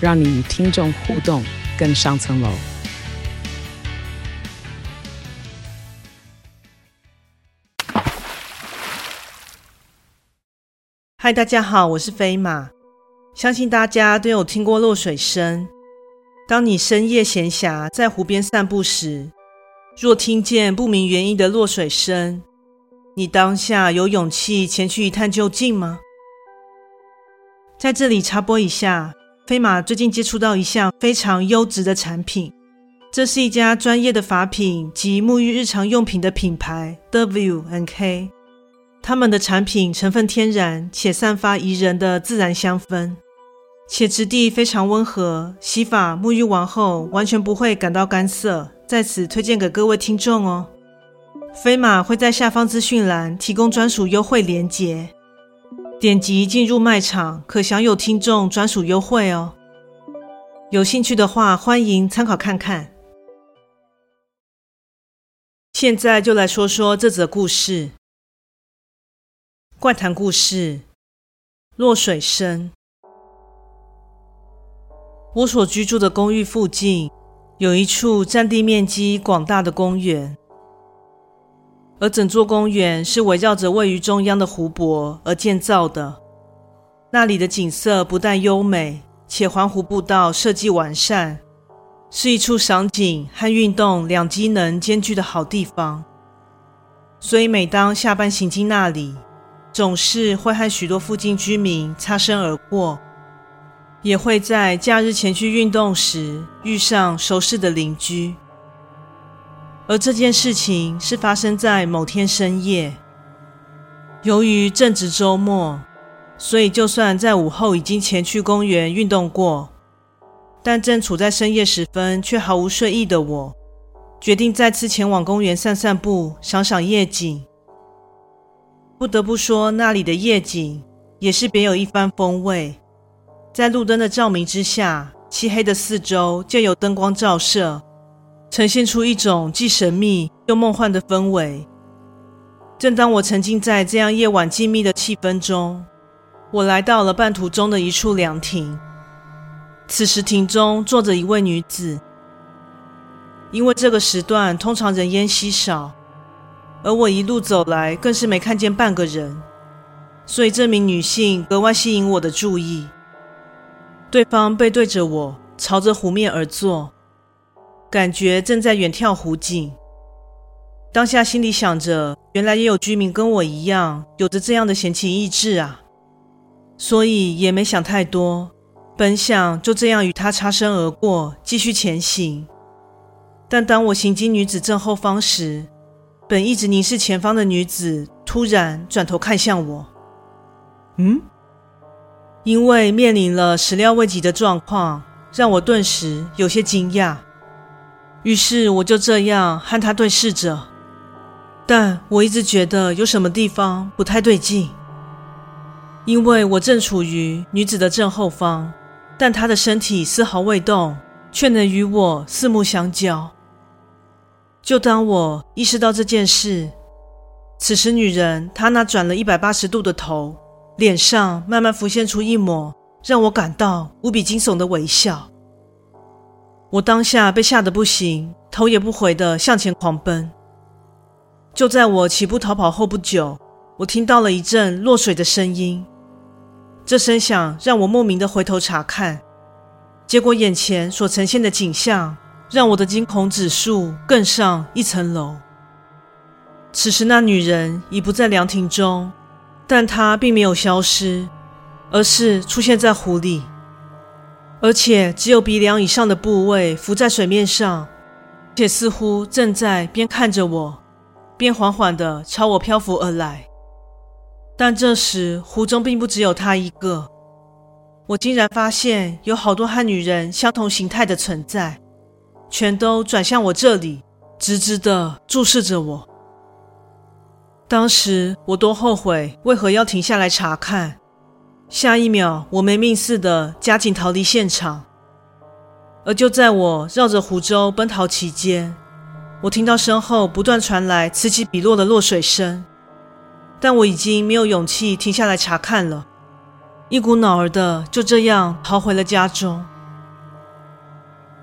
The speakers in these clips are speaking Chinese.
让你与听众互动更上层楼。嗨，大家好，我是飞马。相信大家都有听过落水声。当你深夜闲暇在湖边散步时，若听见不明原因的落水声，你当下有勇气前去一探究竟吗？在这里插播一下，飞马最近接触到一项非常优质的产品，这是一家专业的发品及沐浴日常用品的品牌 W N K 他们的产品成分天然且散发宜人的自然香氛。且质地非常温和，洗发沐浴完后完全不会感到干涩，在此推荐给各位听众哦。飞马会在下方资讯栏提供专属优惠链接，点击进入卖场可享有听众专属优惠哦。有兴趣的话，欢迎参考看看。现在就来说说这则故事，怪谈故事，落水声。我所居住的公寓附近有一处占地面积广大的公园，而整座公园是围绕着位于中央的湖泊而建造的。那里的景色不但优美，且环湖步道设计完善，是一处赏景和运动两机能兼具的好地方。所以每当下班行经那里，总是会和许多附近居民擦身而过。也会在假日前去运动时遇上熟识的邻居，而这件事情是发生在某天深夜。由于正值周末，所以就算在午后已经前去公园运动过，但正处在深夜时分却毫无睡意的我，决定再次前往公园散散步，赏赏夜景。不得不说，那里的夜景也是别有一番风味。在路灯的照明之下，漆黑的四周就有灯光照射，呈现出一种既神秘又梦幻的氛围。正当我沉浸在这样夜晚静谧的气氛中，我来到了半途中的一处凉亭。此时亭中坐着一位女子，因为这个时段通常人烟稀少，而我一路走来更是没看见半个人，所以这名女性格外吸引我的注意。对方背对着我，朝着湖面而坐，感觉正在远眺湖景。当下心里想着，原来也有居民跟我一样，有着这样的闲情逸致啊，所以也没想太多，本想就这样与他擦身而过，继续前行。但当我行经女子正后方时，本一直凝视前方的女子突然转头看向我，嗯？因为面临了始料未及的状况，让我顿时有些惊讶。于是我就这样和他对视着，但我一直觉得有什么地方不太对劲。因为我正处于女子的正后方，但她的身体丝毫未动，却能与我四目相交。就当我意识到这件事，此时女人她那转了一百八十度的头。脸上慢慢浮现出一抹让我感到无比惊悚的微笑。我当下被吓得不行，头也不回的向前狂奔。就在我起步逃跑后不久，我听到了一阵落水的声音。这声响让我莫名的回头查看，结果眼前所呈现的景象让我的惊恐指数更上一层楼。此时，那女人已不在凉亭中。但她并没有消失，而是出现在湖里，而且只有鼻梁以上的部位浮在水面上，且似乎正在边看着我，边缓缓地朝我漂浮而来。但这时湖中并不只有他一个，我竟然发现有好多和女人相同形态的存在，全都转向我这里，直直地注视着我。当时我多后悔，为何要停下来查看？下一秒，我没命似的加紧逃离现场。而就在我绕着湖州奔逃期间，我听到身后不断传来此起彼落的落水声，但我已经没有勇气停下来查看了。一股脑儿的就这样逃回了家中。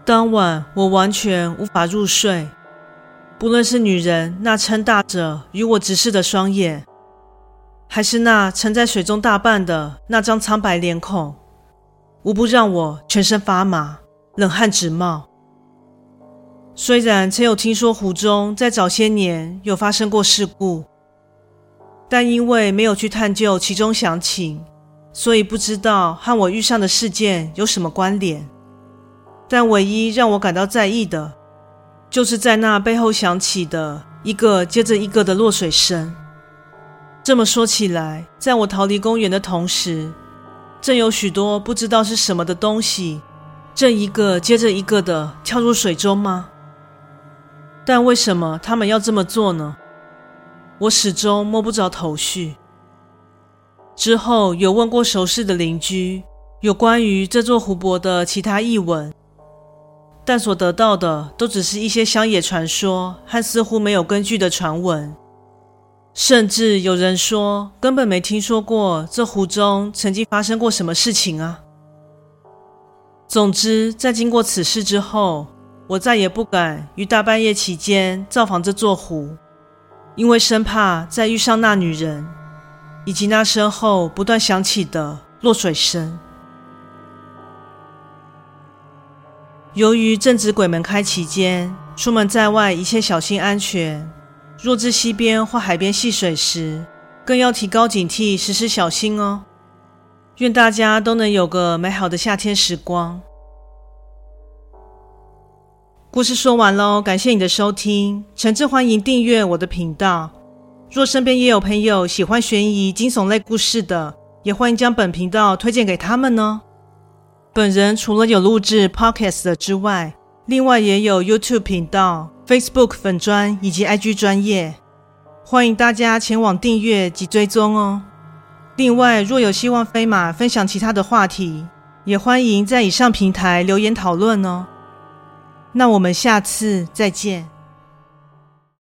当晚我完全无法入睡，不论是女人那撑大着与我直视的双眼，还是那沉在水中大半的那张苍白脸孔，无不让我全身发麻，冷汗直冒。虽然曾有听说湖中在早些年有发生过事故，但因为没有去探究其中详情。所以不知道和我遇上的事件有什么关联，但唯一让我感到在意的，就是在那背后响起的一个接着一个的落水声。这么说起来，在我逃离公园的同时，正有许多不知道是什么的东西，正一个接着一个的跳入水中吗？但为什么他们要这么做呢？我始终摸不着头绪。之后有问过熟识的邻居，有关于这座湖泊的其他异闻，但所得到的都只是一些乡野传说和似乎没有根据的传闻，甚至有人说根本没听说过这湖中曾经发生过什么事情啊。总之，在经过此事之后，我再也不敢于大半夜期间造访这座湖，因为生怕再遇上那女人。以及那身后不断响起的落水声。由于正值鬼门开期间，出门在外一切小心安全。若至溪边或海边戏水时，更要提高警惕，时时小心哦。愿大家都能有个美好的夏天时光。故事说完喽，感谢你的收听，诚挚欢迎订阅我的频道。若身边也有朋友喜欢悬疑惊悚类故事的，也欢迎将本频道推荐给他们呢。本人除了有录制 Podcast 之外，另外也有 YouTube 频道、Facebook 粉专以及 IG 专业，欢迎大家前往订阅及追踪哦。另外，若有希望飞马分享其他的话题，也欢迎在以上平台留言讨论哦。那我们下次再见。